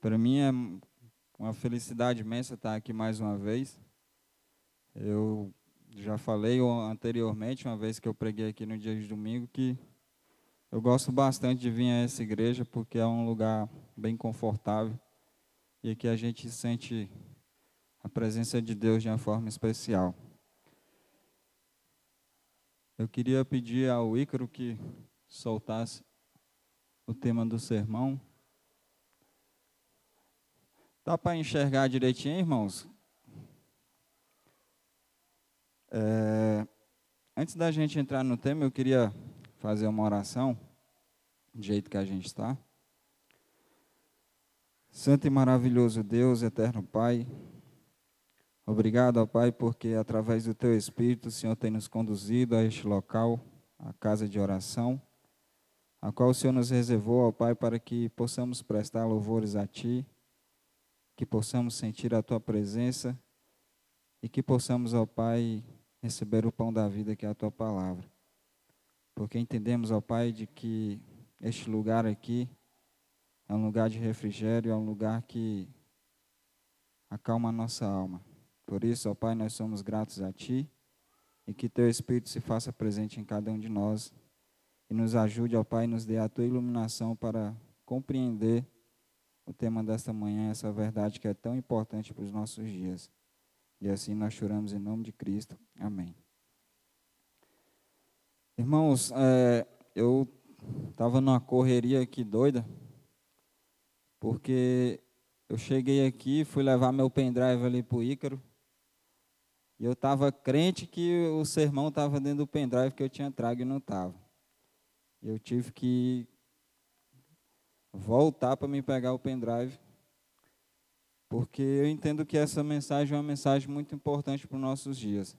Para mim é uma felicidade imensa estar aqui mais uma vez. Eu já falei anteriormente, uma vez que eu preguei aqui no dia de domingo, que eu gosto bastante de vir a essa igreja porque é um lugar bem confortável e que a gente sente a presença de Deus de uma forma especial. Eu queria pedir ao Ícaro que soltasse o tema do sermão. Dá para enxergar direitinho, irmãos? É, antes da gente entrar no tema, eu queria fazer uma oração, do jeito que a gente está. Santo e maravilhoso Deus, eterno Pai, obrigado, ó Pai, porque através do Teu Espírito o Senhor tem nos conduzido a este local, a casa de oração, a qual o Senhor nos reservou, ó Pai, para que possamos prestar louvores a Ti que possamos sentir a tua presença e que possamos, ó Pai, receber o pão da vida que é a tua palavra. Porque entendemos, ó Pai, de que este lugar aqui é um lugar de refrigério, é um lugar que acalma a nossa alma. Por isso, ó Pai, nós somos gratos a Ti e que Teu Espírito se faça presente em cada um de nós e nos ajude, ó Pai, nos dê a Tua iluminação para compreender o tema desta manhã, é essa verdade que é tão importante para os nossos dias. E assim nós choramos em nome de Cristo. Amém. Irmãos, é, eu estava numa correria aqui doida, porque eu cheguei aqui, fui levar meu pendrive ali para o Ícaro, e eu estava crente que o sermão estava dentro do pendrive que eu tinha trago e não estava. Eu tive que voltar para me pegar o pendrive, porque eu entendo que essa mensagem é uma mensagem muito importante para os nossos dias.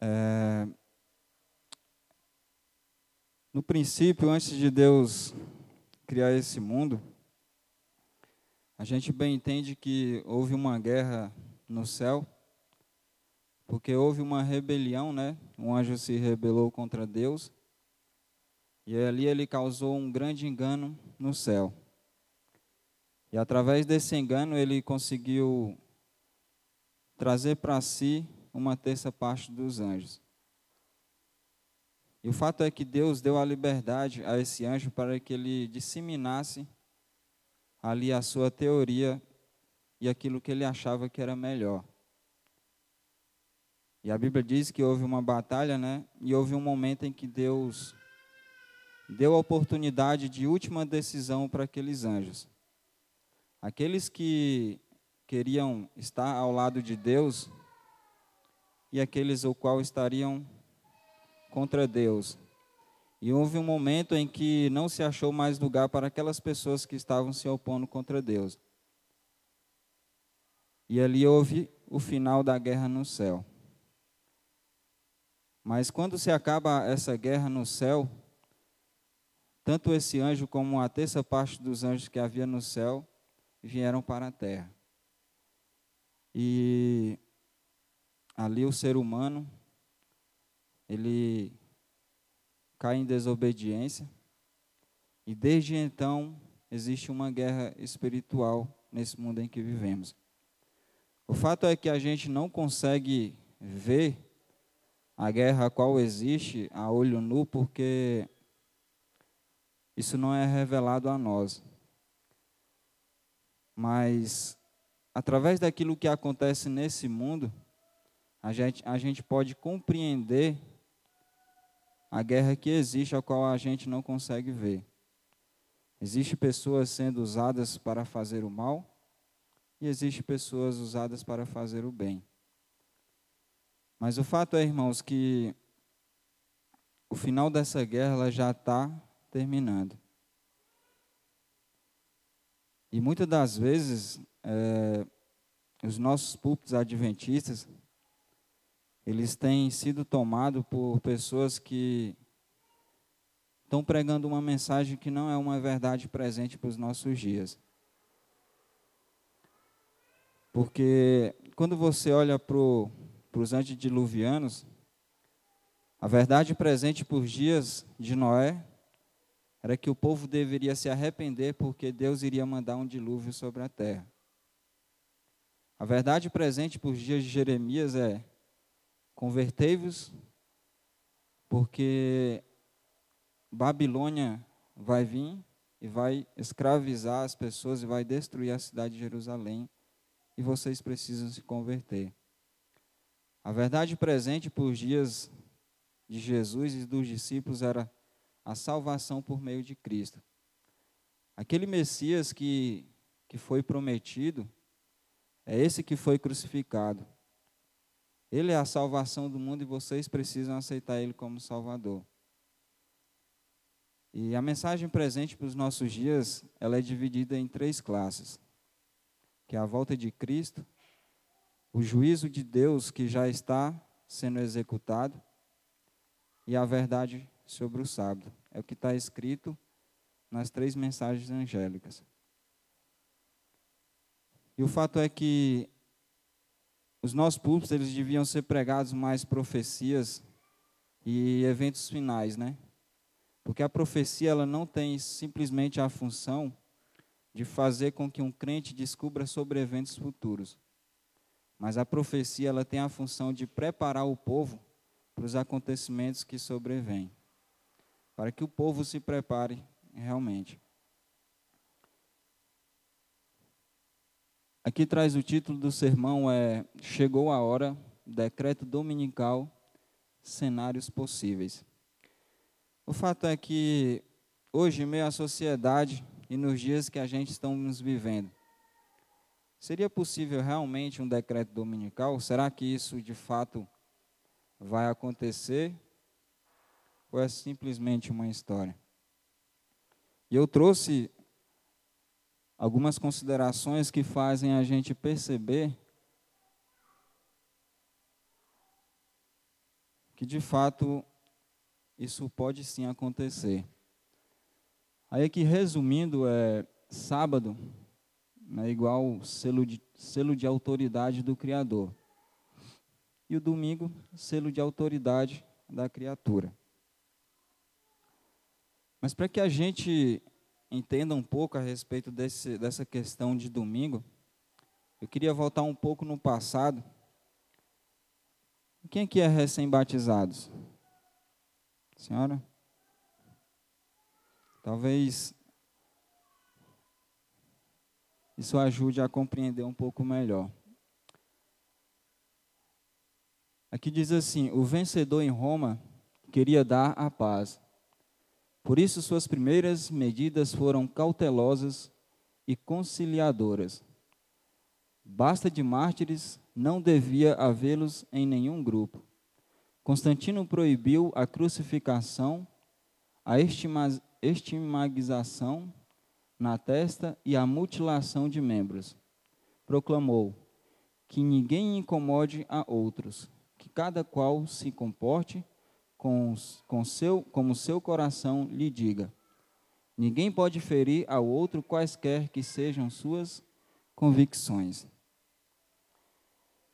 É... No princípio, antes de Deus criar esse mundo, a gente bem entende que houve uma guerra no céu, porque houve uma rebelião, né? Um anjo se rebelou contra Deus e ali ele causou um grande engano no céu. E através desse engano ele conseguiu trazer para si uma terça parte dos anjos. E o fato é que Deus deu a liberdade a esse anjo para que ele disseminasse ali a sua teoria e aquilo que ele achava que era melhor. E a Bíblia diz que houve uma batalha, né? E houve um momento em que Deus deu a oportunidade de última decisão para aqueles anjos. Aqueles que queriam estar ao lado de Deus e aqueles o qual estariam contra Deus. E houve um momento em que não se achou mais lugar para aquelas pessoas que estavam se opondo contra Deus. E ali houve o final da guerra no céu. Mas quando se acaba essa guerra no céu, tanto esse anjo como a terça parte dos anjos que havia no céu vieram para a terra. E ali o ser humano, ele cai em desobediência. E desde então existe uma guerra espiritual nesse mundo em que vivemos. O fato é que a gente não consegue ver a guerra a qual existe a olho nu, porque isso não é revelado a nós. Mas, através daquilo que acontece nesse mundo, a gente, a gente pode compreender a guerra que existe, a qual a gente não consegue ver. Existem pessoas sendo usadas para fazer o mal e existem pessoas usadas para fazer o bem. Mas o fato é, irmãos, que o final dessa guerra já está terminando. E muitas das vezes, é, os nossos púlpitos adventistas, eles têm sido tomados por pessoas que estão pregando uma mensagem que não é uma verdade presente para os nossos dias. Porque quando você olha para os antediluvianos, a verdade presente por dias de Noé era que o povo deveria se arrepender porque Deus iria mandar um dilúvio sobre a terra. A verdade presente por dias de Jeremias é: convertei-vos, porque Babilônia vai vir e vai escravizar as pessoas e vai destruir a cidade de Jerusalém, e vocês precisam se converter. A verdade presente por dias de Jesus e dos discípulos era a salvação por meio de Cristo. Aquele Messias que, que foi prometido é esse que foi crucificado. Ele é a salvação do mundo e vocês precisam aceitar Ele como Salvador. E a mensagem presente para os nossos dias, ela é dividida em três classes, que é a volta de Cristo, o juízo de Deus que já está sendo executado e a verdade sobre o sábado. É o que está escrito nas três mensagens angélicas. E o fato é que os nossos púlpitos eles deviam ser pregados mais profecias e eventos finais, né? Porque a profecia ela não tem simplesmente a função de fazer com que um crente descubra sobre eventos futuros. Mas a profecia ela tem a função de preparar o povo para os acontecimentos que sobrevêm para que o povo se prepare realmente. Aqui traz o título do sermão é Chegou a hora, decreto dominical, cenários possíveis. O fato é que hoje, em meio à sociedade e nos dias que a gente estamos vivendo, seria possível realmente um decreto dominical? Será que isso de fato vai acontecer ou é simplesmente uma história? E eu trouxe algumas considerações que fazem a gente perceber que de fato isso pode sim acontecer. Aí aqui resumindo, é sábado é igual selo de, selo de autoridade do Criador. E o domingo, selo de autoridade da criatura. Mas para que a gente entenda um pouco a respeito desse, dessa questão de domingo, eu queria voltar um pouco no passado. Quem aqui é recém-batizados? Senhora? Talvez isso ajude a compreender um pouco melhor. Aqui diz assim: o vencedor em Roma queria dar a paz por isso, suas primeiras medidas foram cautelosas e conciliadoras. Basta de mártires, não devia havê-los em nenhum grupo. Constantino proibiu a crucificação, a estimagização na testa e a mutilação de membros. Proclamou que ninguém incomode a outros, que cada qual se comporte com, com seu, como seu coração lhe diga. Ninguém pode ferir ao outro quaisquer que sejam suas convicções.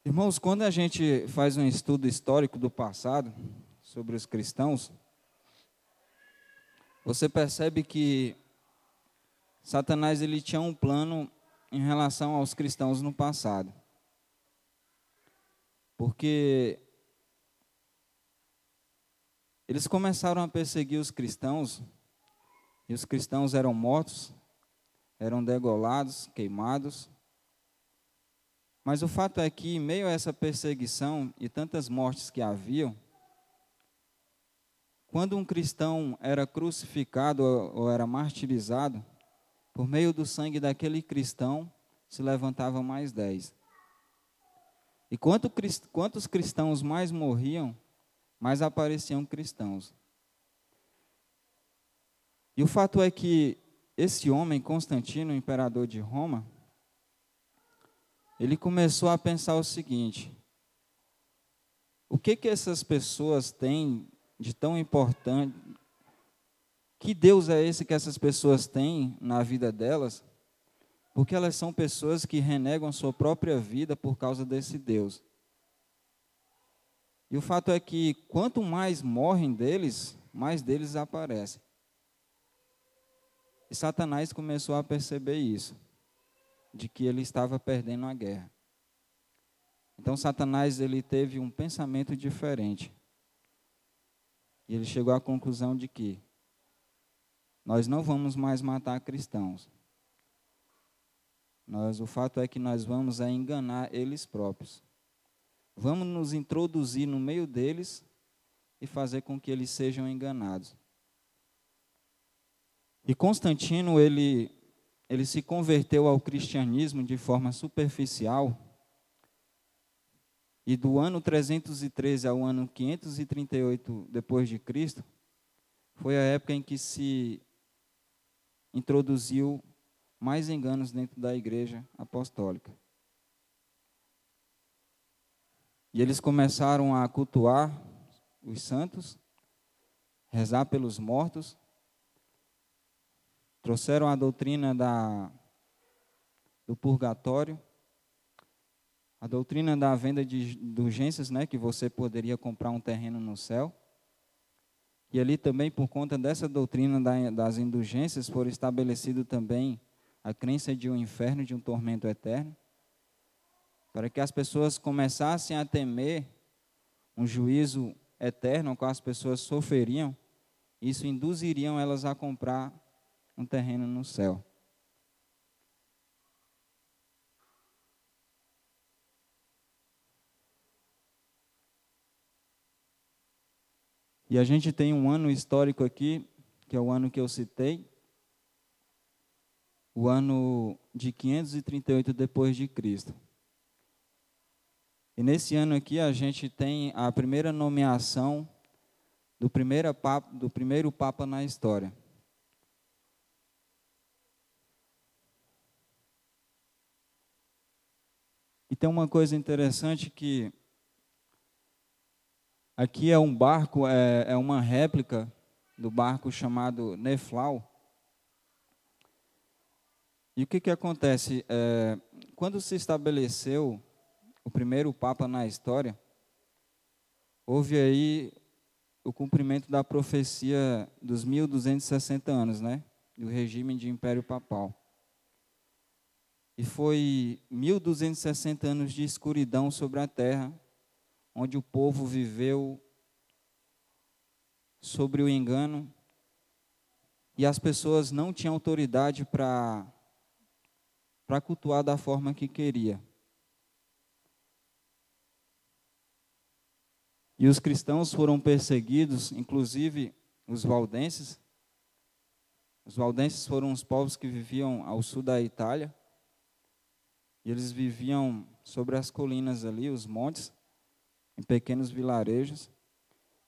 Irmãos, quando a gente faz um estudo histórico do passado sobre os cristãos, você percebe que Satanás ele tinha um plano em relação aos cristãos no passado. Porque eles começaram a perseguir os cristãos, e os cristãos eram mortos, eram degolados, queimados. Mas o fato é que, em meio a essa perseguição e tantas mortes que haviam, quando um cristão era crucificado ou era martirizado, por meio do sangue daquele cristão, se levantavam mais dez. E quanto, quantos cristãos mais morriam, mas apareciam cristãos. E o fato é que esse homem, Constantino, imperador de Roma, ele começou a pensar o seguinte: o que que essas pessoas têm de tão importante? Que Deus é esse que essas pessoas têm na vida delas? Porque elas são pessoas que renegam sua própria vida por causa desse Deus. E o fato é que quanto mais morrem deles, mais deles aparecem. E Satanás começou a perceber isso, de que ele estava perdendo a guerra. Então Satanás ele teve um pensamento diferente. E ele chegou à conclusão de que nós não vamos mais matar cristãos. Nós, o fato é que nós vamos é enganar eles próprios. Vamos nos introduzir no meio deles e fazer com que eles sejam enganados. E Constantino, ele, ele se converteu ao cristianismo de forma superficial. E do ano 313 ao ano 538 depois de Cristo, foi a época em que se introduziu mais enganos dentro da igreja apostólica. E eles começaram a cultuar os santos, rezar pelos mortos, trouxeram a doutrina da, do purgatório, a doutrina da venda de indulgências, né, que você poderia comprar um terreno no céu. E ali também, por conta dessa doutrina das indulgências, foi estabelecido também a crença de um inferno, de um tormento eterno, para que as pessoas começassem a temer um juízo eterno, ao qual as pessoas sofreriam, isso induziriam elas a comprar um terreno no céu. E a gente tem um ano histórico aqui, que é o ano que eu citei, o ano de 538 depois de Cristo. E nesse ano aqui a gente tem a primeira nomeação do primeiro papa, do primeiro papa na história. E tem uma coisa interessante que aqui é um barco, é, é uma réplica do barco chamado Neflau. E o que, que acontece? É, quando se estabeleceu o primeiro Papa na história, houve aí o cumprimento da profecia dos 1260 anos, né? Do regime de Império Papal. E foi 1260 anos de escuridão sobre a terra, onde o povo viveu sobre o engano e as pessoas não tinham autoridade para para cultuar da forma que queria. E os cristãos foram perseguidos, inclusive os valdenses. Os valdenses foram os povos que viviam ao sul da Itália. E eles viviam sobre as colinas ali, os montes, em pequenos vilarejos,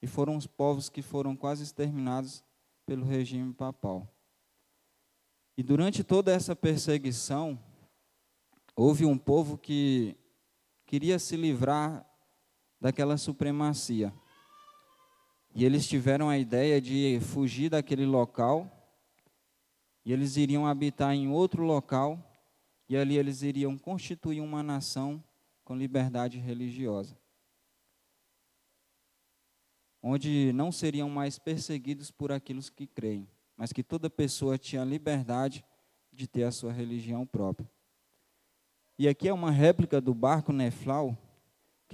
e foram os povos que foram quase exterminados pelo regime papal. E durante toda essa perseguição, houve um povo que queria se livrar daquela supremacia. E eles tiveram a ideia de fugir daquele local, e eles iriam habitar em outro local e ali eles iriam constituir uma nação com liberdade religiosa. Onde não seriam mais perseguidos por aqueles que creem, mas que toda pessoa tinha liberdade de ter a sua religião própria. E aqui é uma réplica do barco Neflau,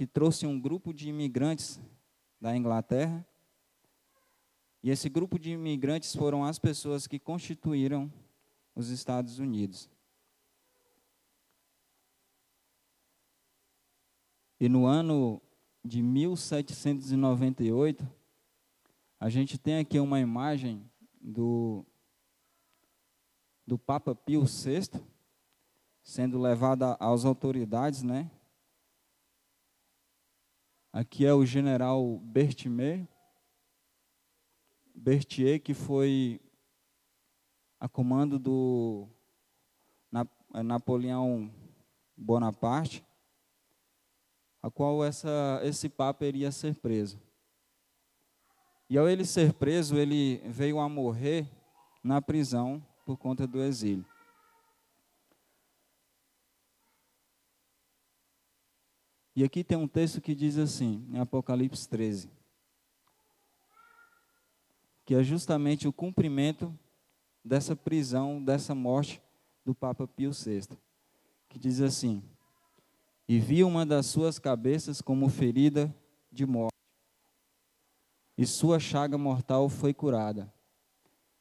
que trouxe um grupo de imigrantes da Inglaterra. E esse grupo de imigrantes foram as pessoas que constituíram os Estados Unidos. E no ano de 1798, a gente tem aqui uma imagem do, do Papa Pio VI sendo levada às autoridades, né? Aqui é o general Berthier, Berthier que foi a comando do Napoleão Bonaparte a qual essa, esse Papa iria ser preso. E ao ele ser preso, ele veio a morrer na prisão por conta do exílio. E aqui tem um texto que diz assim, em Apocalipse 13, que é justamente o cumprimento dessa prisão, dessa morte do Papa Pio VI, que diz assim: E vi uma das suas cabeças como ferida de morte, e sua chaga mortal foi curada.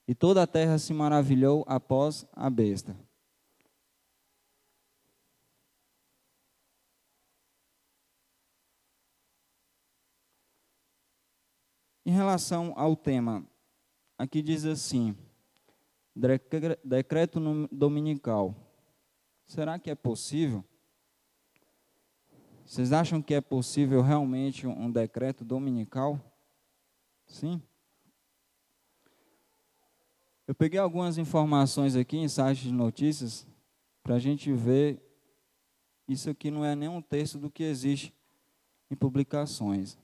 E toda a terra se maravilhou após a besta. Em relação ao tema, aqui diz assim: decreto dominical. Será que é possível? Vocês acham que é possível realmente um decreto dominical? Sim? Eu peguei algumas informações aqui em sites de notícias para a gente ver. Isso aqui não é nem um terço do que existe em publicações.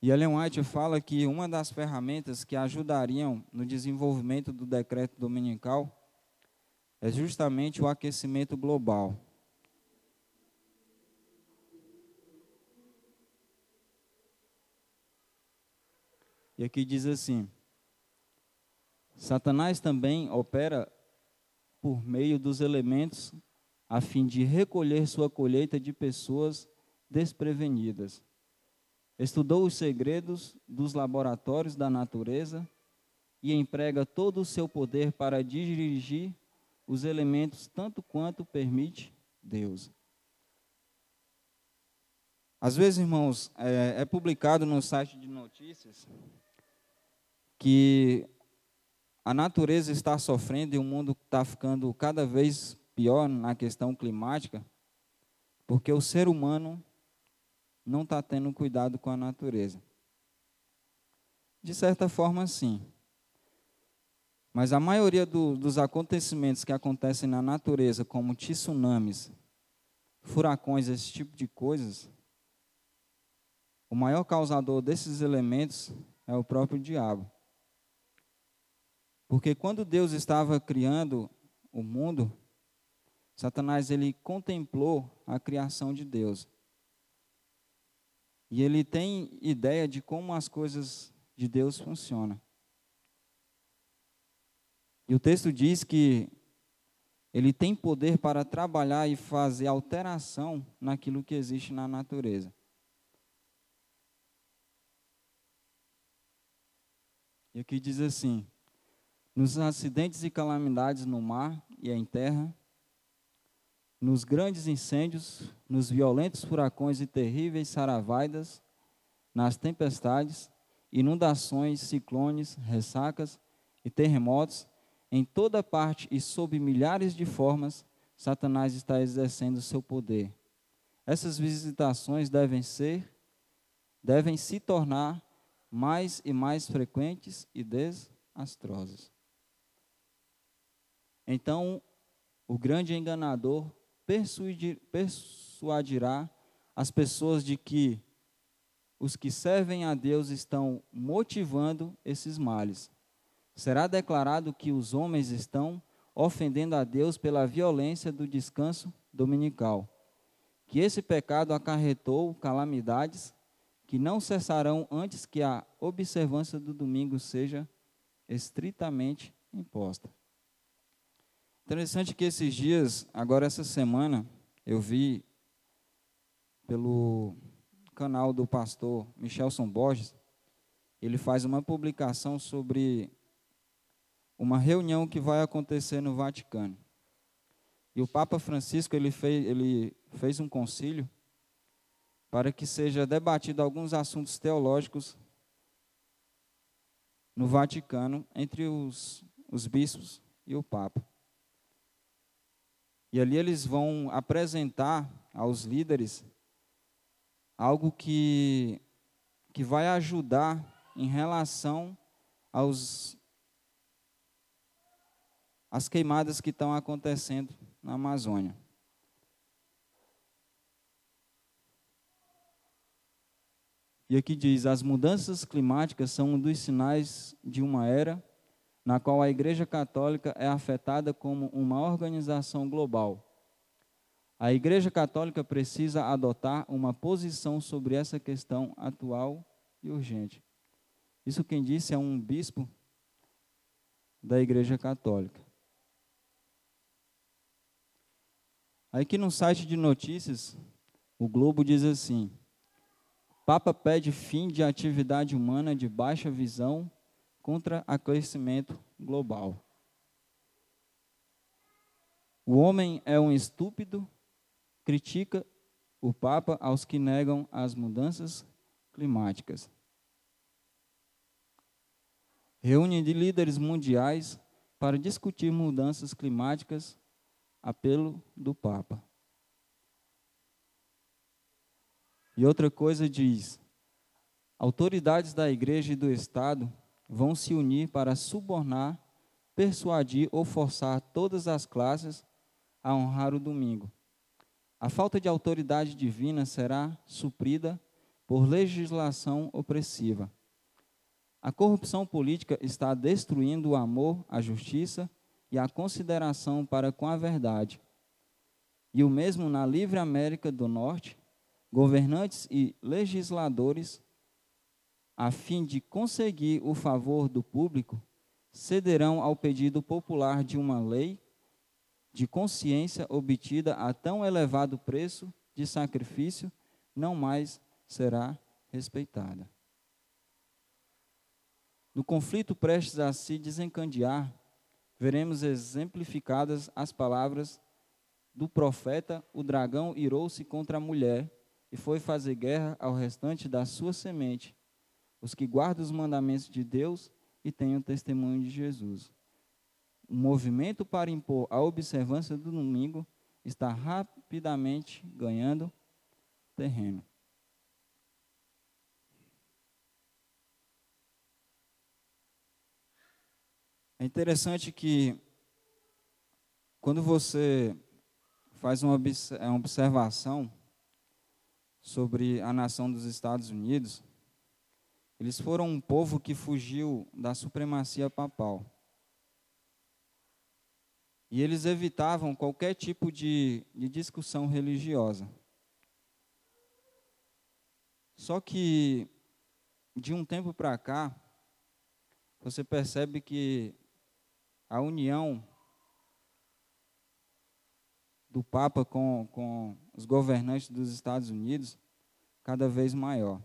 E Ellen White fala que uma das ferramentas que ajudariam no desenvolvimento do decreto dominical é justamente o aquecimento global. E aqui diz assim: Satanás também opera por meio dos elementos a fim de recolher sua colheita de pessoas desprevenidas. Estudou os segredos dos laboratórios da natureza e emprega todo o seu poder para dirigir os elementos tanto quanto permite Deus. Às vezes, irmãos, é, é publicado no site de notícias que a natureza está sofrendo e o mundo está ficando cada vez pior na questão climática, porque o ser humano não está tendo cuidado com a natureza. De certa forma, sim. Mas a maioria do, dos acontecimentos que acontecem na natureza, como tsunamis, furacões, esse tipo de coisas, o maior causador desses elementos é o próprio diabo. Porque quando Deus estava criando o mundo, Satanás ele contemplou a criação de Deus. E ele tem ideia de como as coisas de Deus funcionam. E o texto diz que ele tem poder para trabalhar e fazer alteração naquilo que existe na natureza. E aqui diz assim: nos acidentes e calamidades no mar e em terra, nos grandes incêndios, nos violentos furacões e terríveis saravaidas, nas tempestades, inundações, ciclones, ressacas e terremotos, em toda parte e sob milhares de formas, Satanás está exercendo seu poder. Essas visitações devem ser, devem se tornar mais e mais frequentes e desastrosas. Então, o grande enganador persuadirá as pessoas de que os que servem a Deus estão motivando esses males. Será declarado que os homens estão ofendendo a Deus pela violência do descanso dominical. Que esse pecado acarretou calamidades que não cessarão antes que a observância do domingo seja estritamente imposta. Interessante que esses dias, agora essa semana, eu vi pelo canal do pastor Michelson Borges, ele faz uma publicação sobre uma reunião que vai acontecer no Vaticano. E o Papa Francisco ele fez, ele fez um concílio para que seja debatido alguns assuntos teológicos no Vaticano entre os, os bispos e o Papa. E ali eles vão apresentar aos líderes algo que, que vai ajudar em relação aos as queimadas que estão acontecendo na Amazônia. E aqui diz: as mudanças climáticas são um dos sinais de uma era na qual a Igreja Católica é afetada como uma organização global. A Igreja Católica precisa adotar uma posição sobre essa questão atual e urgente. Isso quem disse é um bispo da Igreja Católica. Aí que no site de notícias, o Globo diz assim: Papa pede fim de atividade humana de baixa visão contra aquecimento global. O homem é um estúpido, critica o Papa aos que negam as mudanças climáticas. Reúne de líderes mundiais para discutir mudanças climáticas apelo do Papa. E outra coisa diz: autoridades da igreja e do Estado vão se unir para subornar, persuadir ou forçar todas as classes a honrar o domingo. A falta de autoridade divina será suprida por legislação opressiva. A corrupção política está destruindo o amor, a justiça e a consideração para com a verdade. E o mesmo na livre América do Norte, governantes e legisladores, a fim de conseguir o favor do público, cederão ao pedido popular de uma lei de consciência obtida a tão elevado preço de sacrifício, não mais será respeitada. No conflito prestes a se desencandear, veremos exemplificadas as palavras do profeta: o dragão irou-se contra a mulher e foi fazer guerra ao restante da sua semente, os que guardam os mandamentos de Deus e têm o testemunho de Jesus. O movimento para impor a observância do domingo está rapidamente ganhando terreno. É interessante que quando você faz uma observação sobre a nação dos Estados Unidos, eles foram um povo que fugiu da supremacia papal. E eles evitavam qualquer tipo de, de discussão religiosa. Só que, de um tempo para cá, você percebe que a união do Papa com, com os governantes dos Estados Unidos cada vez maior.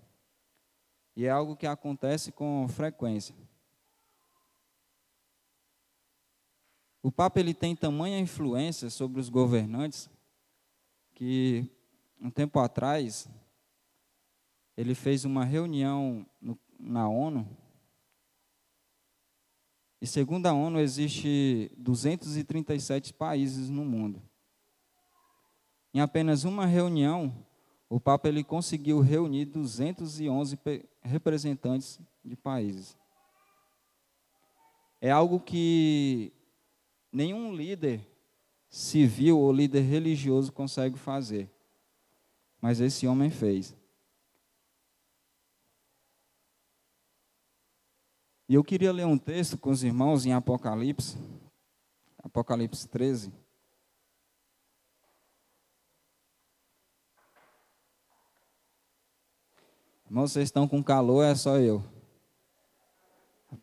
E é algo que acontece com frequência. O Papa ele tem tamanha influência sobre os governantes que um tempo atrás ele fez uma reunião no, na ONU e segundo a ONU, existe 237 países no mundo. Em apenas uma reunião, o Papa ele conseguiu reunir 211 representantes de países. É algo que nenhum líder civil ou líder religioso consegue fazer. Mas esse homem fez. E eu queria ler um texto com os irmãos em Apocalipse, Apocalipse 13. Irmãos, vocês estão com calor, é só eu.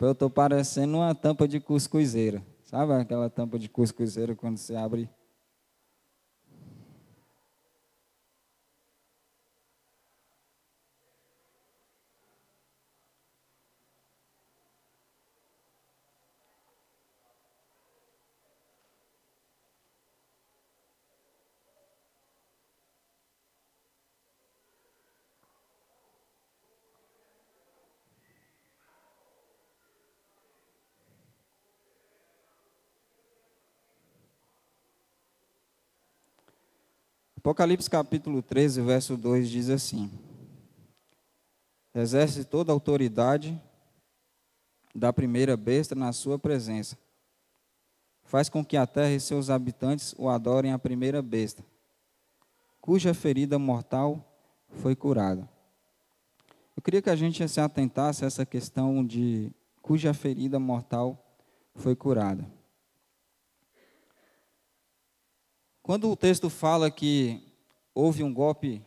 Eu estou parecendo uma tampa de cuscuzeira. Sabe aquela tampa de cuscuzeira quando você abre Apocalipse capítulo 13, verso 2 diz assim: Exerce toda a autoridade da primeira besta na sua presença. Faz com que a terra e seus habitantes o adorem a primeira besta, cuja ferida mortal foi curada. Eu queria que a gente se atentasse a essa questão de cuja ferida mortal foi curada. Quando o texto fala que houve um golpe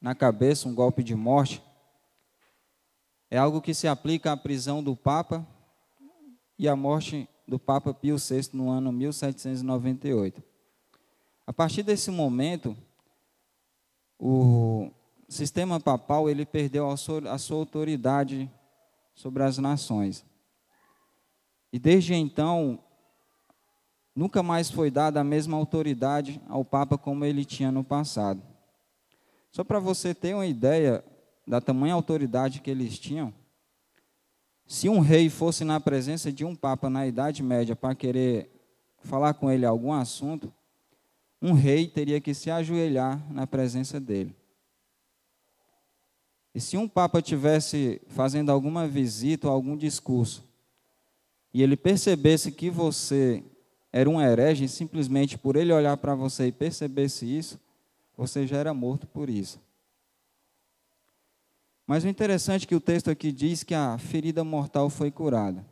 na cabeça, um golpe de morte, é algo que se aplica à prisão do Papa e à morte do Papa Pio VI no ano 1798. A partir desse momento, o sistema papal ele perdeu a sua, a sua autoridade sobre as nações. E desde então, nunca mais foi dada a mesma autoridade ao Papa como ele tinha no passado. Só para você ter uma ideia da tamanha autoridade que eles tinham, se um rei fosse na presença de um Papa na Idade Média para querer falar com ele algum assunto, um rei teria que se ajoelhar na presença dele. E se um Papa tivesse fazendo alguma visita ou algum discurso, e ele percebesse que você era um herege, simplesmente por ele olhar para você e percebesse isso, você já era morto por isso. Mas o interessante é que o texto aqui diz que a ferida mortal foi curada.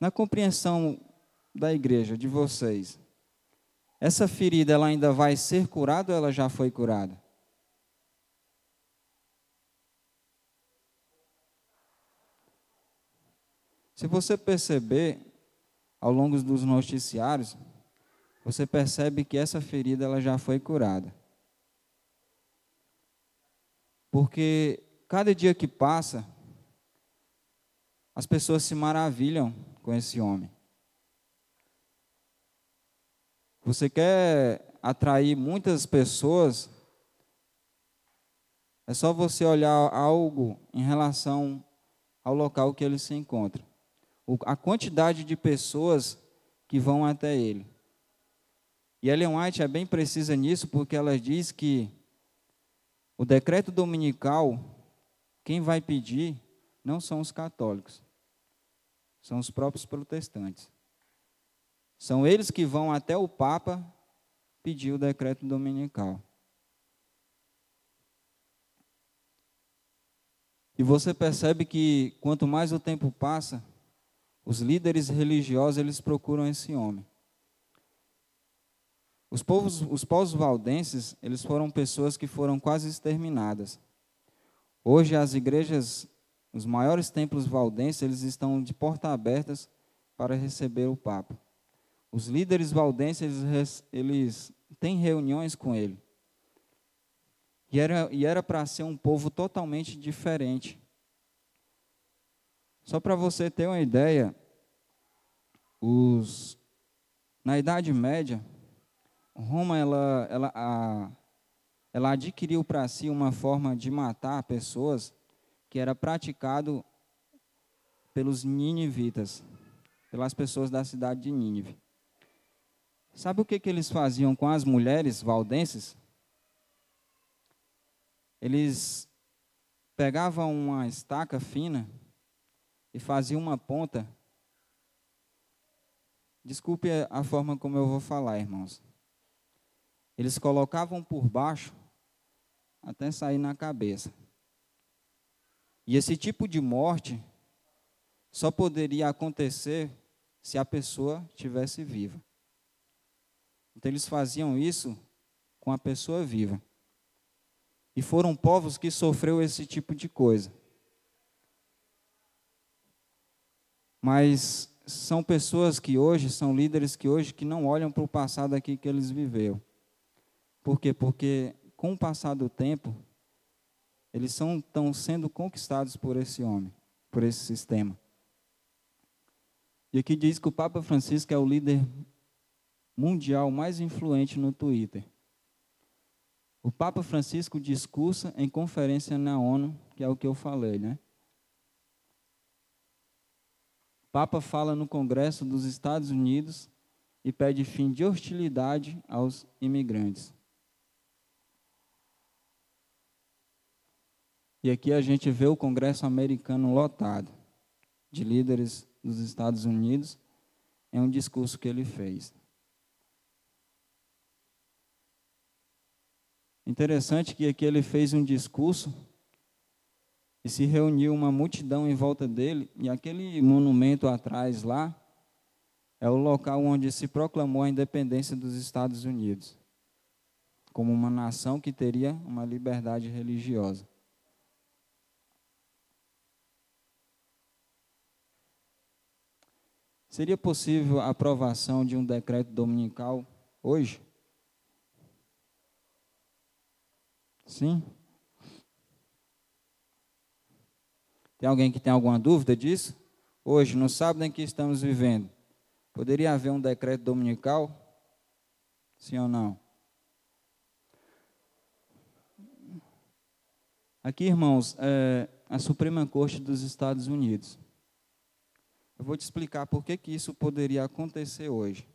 Na compreensão da igreja, de vocês, essa ferida ela ainda vai ser curada ou ela já foi curada? Se você perceber ao longo dos noticiários, você percebe que essa ferida ela já foi curada. Porque cada dia que passa, as pessoas se maravilham com esse homem. Você quer atrair muitas pessoas, é só você olhar algo em relação ao local que ele se encontra a quantidade de pessoas que vão até ele. E Ellen White é bem precisa nisso, porque ela diz que o decreto dominical, quem vai pedir não são os católicos, são os próprios protestantes. São eles que vão até o Papa pedir o decreto dominical. E você percebe que quanto mais o tempo passa, os líderes religiosos, eles procuram esse homem. Os povos, os povos valdenses, eles foram pessoas que foram quase exterminadas. Hoje as igrejas, os maiores templos valdenses, eles estão de porta abertas para receber o Papa. Os líderes valdenses, eles, eles têm reuniões com ele. E era e era para ser um povo totalmente diferente. Só para você ter uma ideia, os, na Idade Média, Roma ela, ela, a, ela adquiriu para si uma forma de matar pessoas que era praticado pelos ninivitas, pelas pessoas da cidade de Nínive. Sabe o que, que eles faziam com as mulheres valdenses? Eles pegavam uma estaca fina e fazia uma ponta. Desculpe a forma como eu vou falar, irmãos. Eles colocavam por baixo até sair na cabeça. E esse tipo de morte só poderia acontecer se a pessoa tivesse viva. Então eles faziam isso com a pessoa viva. E foram povos que sofreu esse tipo de coisa. Mas são pessoas que hoje, são líderes que hoje, que não olham para o passado aqui que eles viveram. Por quê? Porque com o passar do tempo, eles são, estão sendo conquistados por esse homem, por esse sistema. E aqui diz que o Papa Francisco é o líder mundial mais influente no Twitter. O Papa Francisco discursa em conferência na ONU, que é o que eu falei, né? Papa fala no Congresso dos Estados Unidos e pede fim de hostilidade aos imigrantes. E aqui a gente vê o Congresso americano lotado de líderes dos Estados Unidos em um discurso que ele fez. Interessante que aqui ele fez um discurso e se reuniu uma multidão em volta dele, e aquele monumento atrás lá é o local onde se proclamou a independência dos Estados Unidos, como uma nação que teria uma liberdade religiosa. Seria possível a aprovação de um decreto dominical hoje? Sim? Tem alguém que tem alguma dúvida disso? Hoje, no sábado em que estamos vivendo, poderia haver um decreto dominical? Sim ou não? Aqui, irmãos, é a Suprema Corte dos Estados Unidos. Eu vou te explicar por que, que isso poderia acontecer hoje.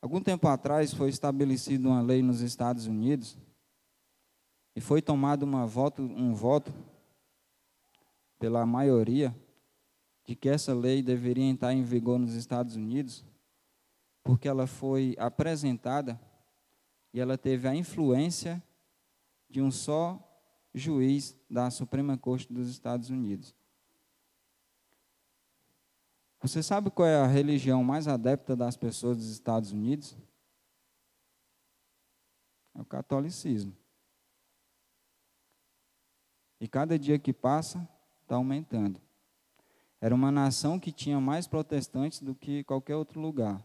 Algum tempo atrás foi estabelecida uma lei nos Estados Unidos e foi tomado uma voto, um voto pela maioria de que essa lei deveria entrar em vigor nos Estados Unidos, porque ela foi apresentada e ela teve a influência de um só juiz da Suprema Corte dos Estados Unidos. Você sabe qual é a religião mais adepta das pessoas dos Estados Unidos? É o catolicismo. E cada dia que passa, está aumentando. Era uma nação que tinha mais protestantes do que qualquer outro lugar.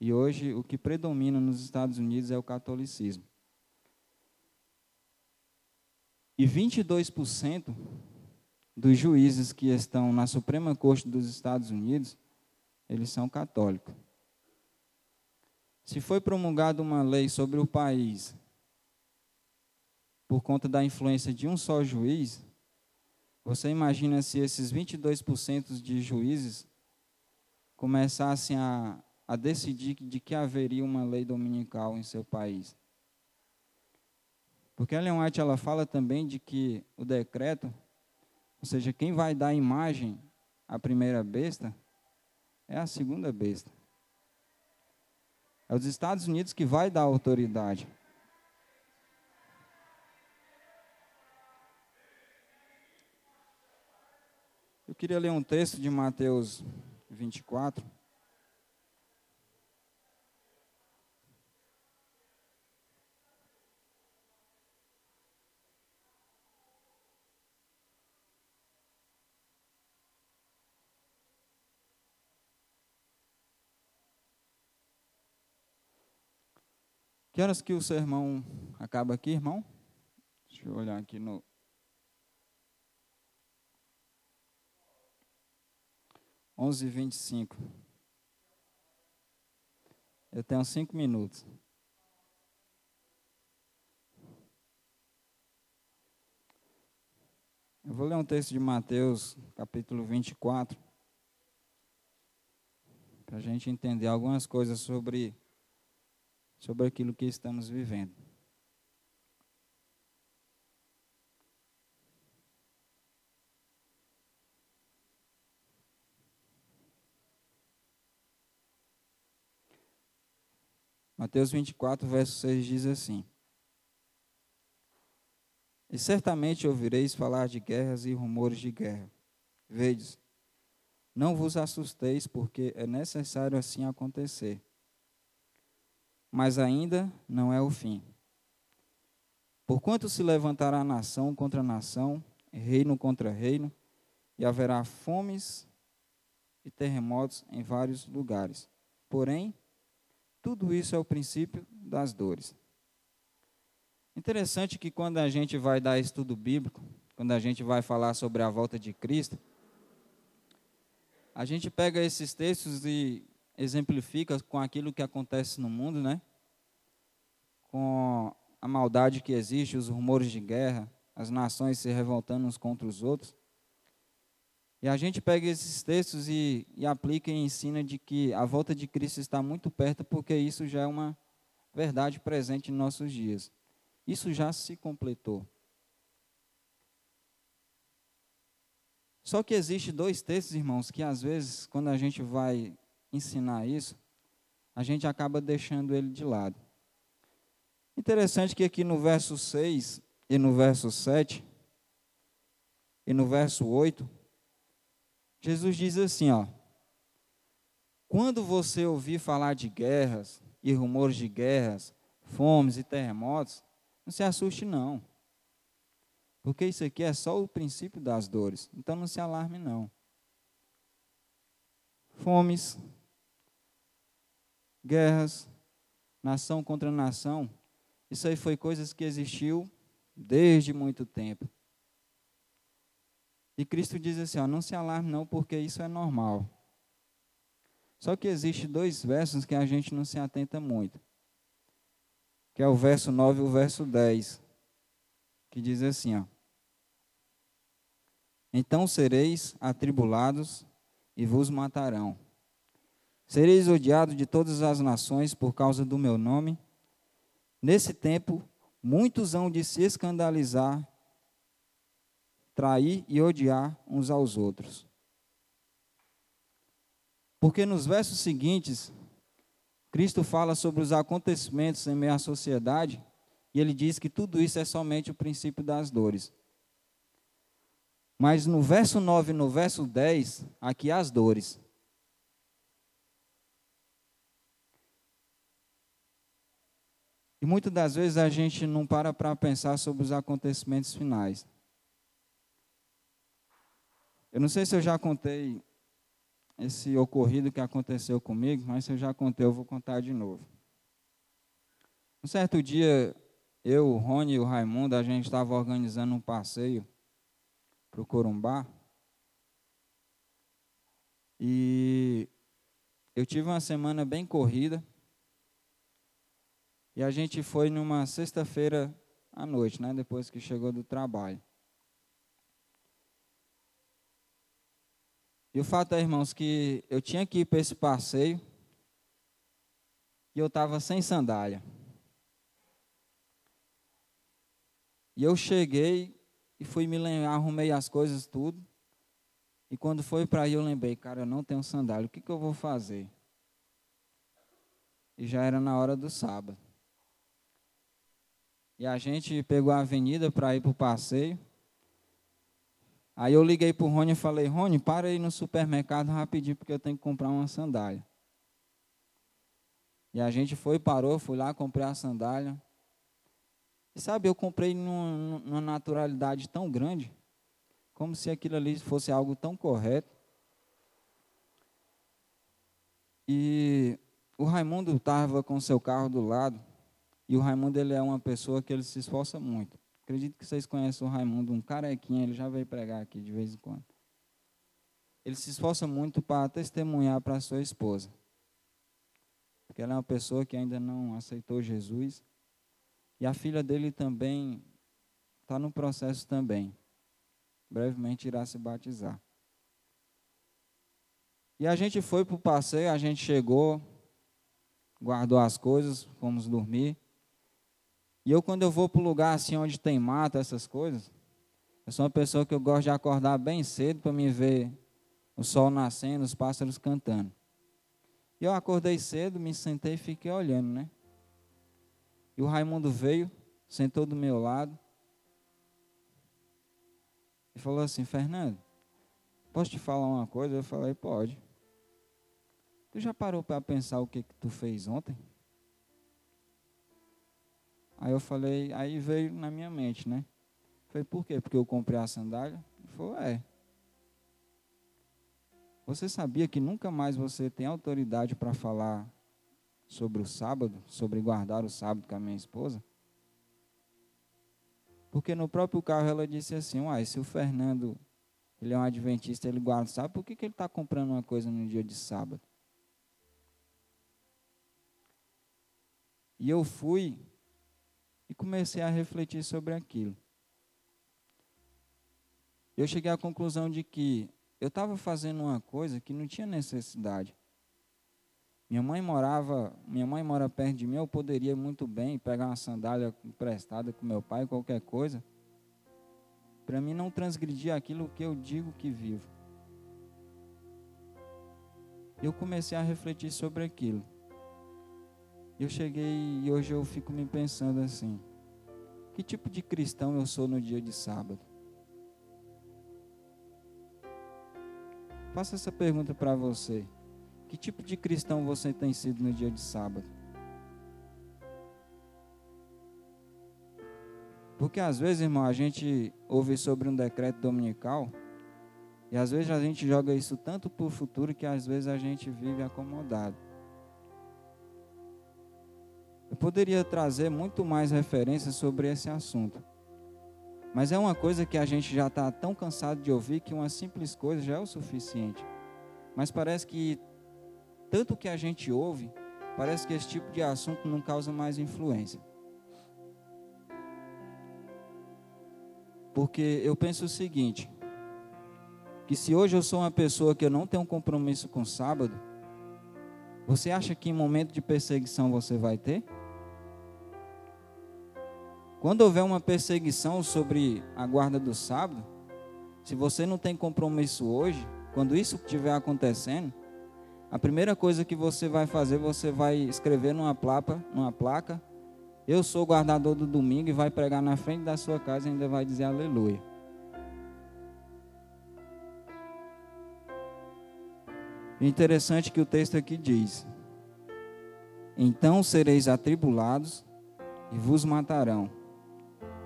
E hoje o que predomina nos Estados Unidos é o catolicismo. E 22% dos juízes que estão na Suprema Corte dos Estados Unidos, eles são católicos. Se foi promulgada uma lei sobre o país por conta da influência de um só juiz, você imagina se esses 22% de juízes começassem a, a decidir de que haveria uma lei dominical em seu país. Porque a White ela fala também de que o decreto, ou seja, quem vai dar imagem à primeira besta é a segunda besta. É os Estados Unidos que vai dar autoridade. Eu queria ler um texto de Mateus 24. Que horas que o sermão acaba aqui, irmão? Deixa eu olhar aqui no. Onze e vinte e cinco. Eu tenho cinco minutos. Eu vou ler um texto de Mateus, capítulo 24, para a gente entender algumas coisas sobre sobre aquilo que estamos vivendo. Mateus 24, verso 6 diz assim: E certamente ouvireis falar de guerras e rumores de guerra. Vedes, não vos assusteis, porque é necessário assim acontecer mas ainda não é o fim. Porquanto se levantará nação contra nação, reino contra reino, e haverá fomes e terremotos em vários lugares. Porém, tudo isso é o princípio das dores. Interessante que quando a gente vai dar estudo bíblico, quando a gente vai falar sobre a volta de Cristo, a gente pega esses textos e exemplifica com aquilo que acontece no mundo, né? Com a maldade que existe, os rumores de guerra, as nações se revoltando uns contra os outros. E a gente pega esses textos e, e aplica e ensina de que a volta de Cristo está muito perto, porque isso já é uma verdade presente em nossos dias. Isso já se completou. Só que existe dois textos, irmãos, que às vezes, quando a gente vai ensinar isso, a gente acaba deixando ele de lado. Interessante que aqui no verso 6 e no verso 7 e no verso 8, Jesus diz assim, ó: Quando você ouvir falar de guerras e rumores de guerras, fomes e terremotos, não se assuste não. Porque isso aqui é só o princípio das dores. Então não se alarme não. fomes, guerras, nação contra nação. Isso aí foi coisas que existiu desde muito tempo. E Cristo diz assim: ó, não se alarme não, porque isso é normal. Só que existe dois versos que a gente não se atenta muito. Que é o verso 9 e o verso 10. Que diz assim, ó. Então sereis atribulados e vos matarão. Sereis odiados de todas as nações por causa do meu nome. Nesse tempo, muitos hão de se escandalizar trair e odiar uns aos outros. Porque nos versos seguintes, Cristo fala sobre os acontecimentos em meio à sociedade e ele diz que tudo isso é somente o princípio das dores. Mas no verso 9 e no verso 10, aqui as dores. E muitas das vezes a gente não para para pensar sobre os acontecimentos finais. Eu não sei se eu já contei esse ocorrido que aconteceu comigo, mas se eu já contei, eu vou contar de novo. Um certo dia, eu, o Rony e o Raimundo, a gente estava organizando um passeio para o Corumbá. E eu tive uma semana bem corrida. E a gente foi numa sexta-feira à noite, né, depois que chegou do trabalho. E o fato é, irmãos, que eu tinha que ir para esse passeio e eu estava sem sandália. E eu cheguei e fui me lembrar, arrumei as coisas tudo. E quando foi para aí eu lembrei, cara, eu não tenho sandália, o que, que eu vou fazer? E já era na hora do sábado. E a gente pegou a avenida para ir para o passeio. Aí eu liguei para o Rony e falei, Rony, para aí no supermercado rapidinho, porque eu tenho que comprar uma sandália. E a gente foi, parou, fui lá, comprei a sandália. E sabe, eu comprei numa, numa naturalidade tão grande, como se aquilo ali fosse algo tão correto. E o Raimundo estava com seu carro do lado, e o Raimundo ele é uma pessoa que ele se esforça muito. Acredito que vocês conhecem o Raimundo, um carequinha, ele já veio pregar aqui de vez em quando. Ele se esforça muito para testemunhar para sua esposa. Porque ela é uma pessoa que ainda não aceitou Jesus. E a filha dele também está no processo também. Brevemente irá se batizar. E a gente foi para o passeio, a gente chegou, guardou as coisas, fomos dormir. E eu, quando eu vou para um lugar assim onde tem mato, essas coisas, eu sou uma pessoa que eu gosto de acordar bem cedo para me ver o sol nascendo, os pássaros cantando. E eu acordei cedo, me sentei e fiquei olhando, né? E o Raimundo veio, sentou do meu lado e falou assim: Fernando, posso te falar uma coisa? Eu falei: pode. Tu já parou para pensar o que, que tu fez ontem? Aí eu falei, aí veio na minha mente, né? Falei, por quê? Porque eu comprei a sandália? Ele falou, é. Você sabia que nunca mais você tem autoridade para falar sobre o sábado, sobre guardar o sábado com a minha esposa? Porque no próprio carro ela disse assim, uai, se o Fernando, ele é um adventista, ele guarda o sábado, por que, que ele está comprando uma coisa no dia de sábado? E eu fui e comecei a refletir sobre aquilo. Eu cheguei à conclusão de que eu estava fazendo uma coisa que não tinha necessidade. Minha mãe morava, minha mãe mora perto de mim, eu poderia muito bem pegar uma sandália emprestada com meu pai, qualquer coisa, para mim não transgredir aquilo que eu digo que vivo. Eu comecei a refletir sobre aquilo. Eu cheguei e hoje eu fico me pensando assim: que tipo de cristão eu sou no dia de sábado? Faça essa pergunta para você. Que tipo de cristão você tem sido no dia de sábado? Porque às vezes, irmão, a gente ouve sobre um decreto dominical E às vezes a gente joga isso tanto para o futuro que às vezes a gente vive acomodado. Eu poderia trazer muito mais referências sobre esse assunto. Mas é uma coisa que a gente já está tão cansado de ouvir que uma simples coisa já é o suficiente. Mas parece que tanto que a gente ouve, parece que esse tipo de assunto não causa mais influência. Porque eu penso o seguinte: que se hoje eu sou uma pessoa que eu não tenho um compromisso com o sábado, você acha que em momento de perseguição você vai ter? Quando houver uma perseguição sobre a guarda do sábado, se você não tem compromisso hoje, quando isso estiver acontecendo, a primeira coisa que você vai fazer, você vai escrever numa placa, numa placa, eu sou guardador do domingo e vai pregar na frente da sua casa e ainda vai dizer aleluia. Interessante que o texto aqui diz: Então sereis atribulados e vos matarão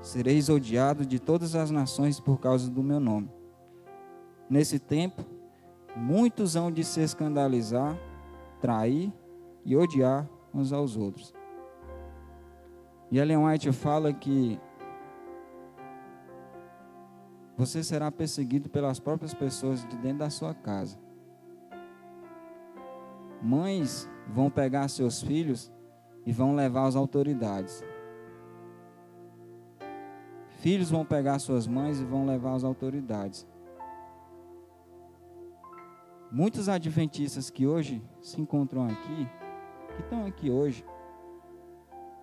sereis odiados de todas as nações por causa do meu nome. Nesse tempo, muitos hão de se escandalizar, trair e odiar uns aos outros. E Ellen White fala que você será perseguido pelas próprias pessoas de dentro da sua casa. Mães vão pegar seus filhos e vão levar às autoridades. Filhos vão pegar suas mães e vão levar às autoridades. Muitos adventistas que hoje se encontram aqui, que estão aqui hoje,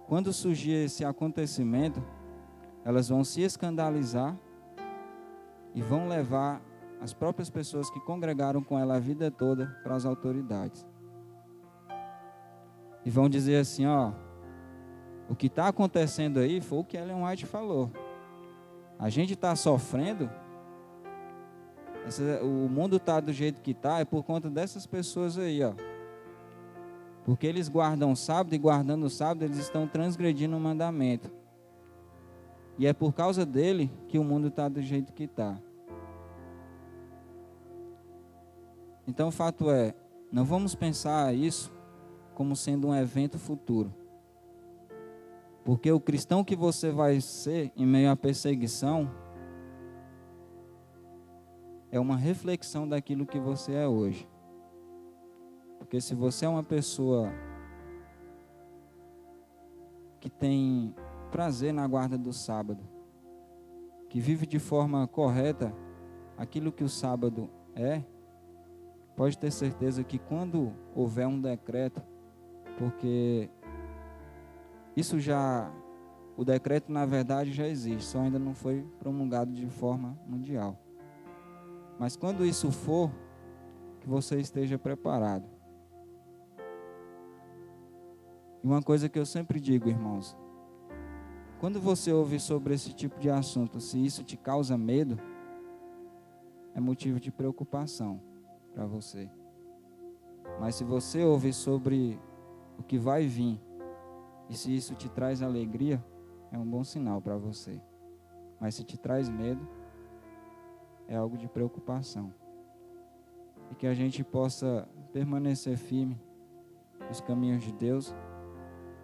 quando surgir esse acontecimento, elas vão se escandalizar e vão levar as próprias pessoas que congregaram com ela a vida toda para as autoridades. E vão dizer assim: ó, o que está acontecendo aí foi o que Ellen White falou. A gente está sofrendo, essa, o mundo está do jeito que está, é por conta dessas pessoas aí, ó. Porque eles guardam sábado e guardando sábado, eles estão transgredindo o mandamento. E é por causa dele que o mundo está do jeito que está. Então o fato é, não vamos pensar isso como sendo um evento futuro. Porque o cristão que você vai ser em meio à perseguição é uma reflexão daquilo que você é hoje. Porque se você é uma pessoa que tem prazer na guarda do sábado, que vive de forma correta aquilo que o sábado é, pode ter certeza que quando houver um decreto, porque isso já, o decreto na verdade já existe, só ainda não foi promulgado de forma mundial. Mas quando isso for, que você esteja preparado. E uma coisa que eu sempre digo, irmãos, quando você ouve sobre esse tipo de assunto, se isso te causa medo, é motivo de preocupação para você. Mas se você ouve sobre o que vai vir, e se isso te traz alegria, é um bom sinal para você. Mas se te traz medo, é algo de preocupação. E que a gente possa permanecer firme nos caminhos de Deus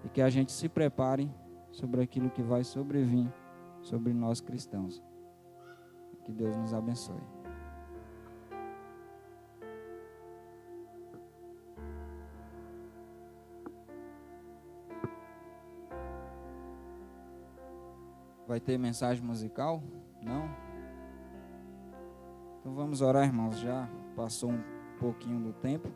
e que a gente se prepare sobre aquilo que vai sobrevir sobre nós cristãos. Que Deus nos abençoe. Vai ter mensagem musical? Não? Então vamos orar, irmãos. Já passou um pouquinho do tempo.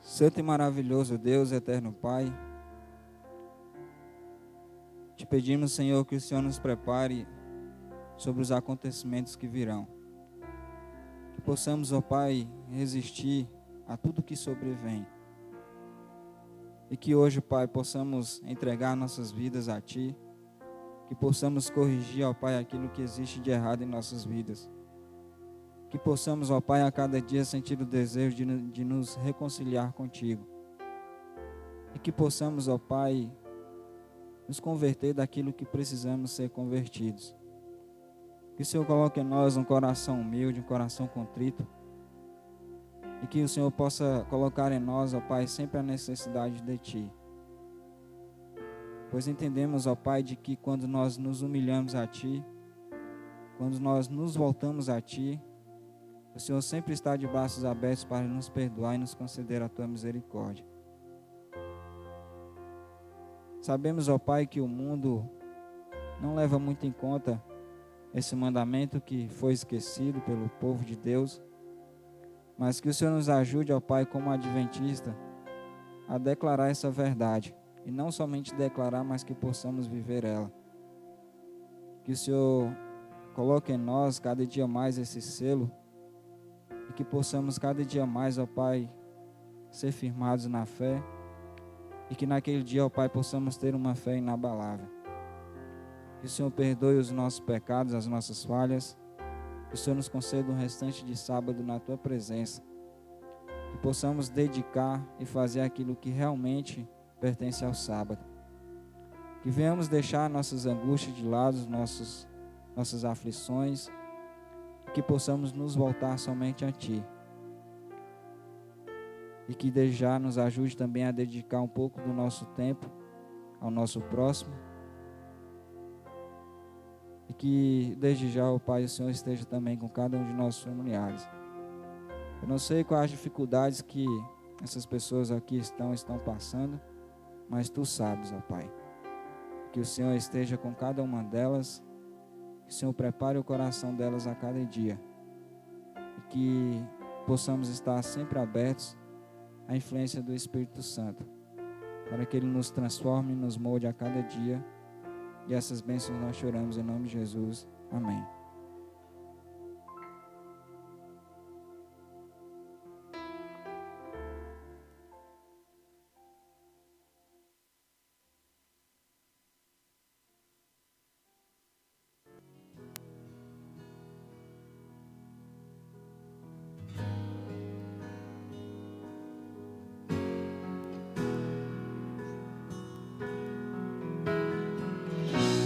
Santo e maravilhoso Deus, eterno Pai pedimos, Senhor, que o Senhor nos prepare sobre os acontecimentos que virão. Que possamos, ó Pai, resistir a tudo que sobrevém. E que hoje, Pai, possamos entregar nossas vidas a Ti. Que possamos corrigir, ó Pai, aquilo que existe de errado em nossas vidas. Que possamos, ó Pai, a cada dia sentir o desejo de, de nos reconciliar contigo. E que possamos, ó Pai, nos converter daquilo que precisamos ser convertidos. Que o Senhor coloque em nós um coração humilde, um coração contrito. E que o Senhor possa colocar em nós, ó Pai, sempre a necessidade de Ti. Pois entendemos, ó Pai, de que quando nós nos humilhamos a Ti, quando nós nos voltamos a Ti, o Senhor sempre está de braços abertos para nos perdoar e nos conceder a Tua misericórdia. Sabemos, ó Pai, que o mundo não leva muito em conta esse mandamento que foi esquecido pelo povo de Deus, mas que o Senhor nos ajude, ó Pai, como adventista, a declarar essa verdade e não somente declarar, mas que possamos viver ela. Que o Senhor coloque em nós cada dia mais esse selo e que possamos cada dia mais, ó Pai, ser firmados na fé e que naquele dia, ó Pai, possamos ter uma fé inabalável. Que o Senhor perdoe os nossos pecados, as nossas falhas. Que o Senhor nos conceda um restante de sábado na tua presença. Que possamos dedicar e fazer aquilo que realmente pertence ao sábado. Que venhamos deixar nossas angústias de lado, nossos, nossas aflições. Que possamos nos voltar somente a Ti. E que desde já nos ajude também a dedicar um pouco do nosso tempo ao nosso próximo. E que desde já o Pai e o Senhor esteja também com cada um de nossos familiares. Eu não sei quais as dificuldades que essas pessoas aqui estão estão passando mas tu sabes, ó Pai. Que o Senhor esteja com cada uma delas, que o Senhor prepare o coração delas a cada dia, e que possamos estar sempre abertos à influência do Espírito Santo, para que Ele nos transforme e nos molde a cada dia. E essas bênçãos nós choramos em nome de Jesus. Amém.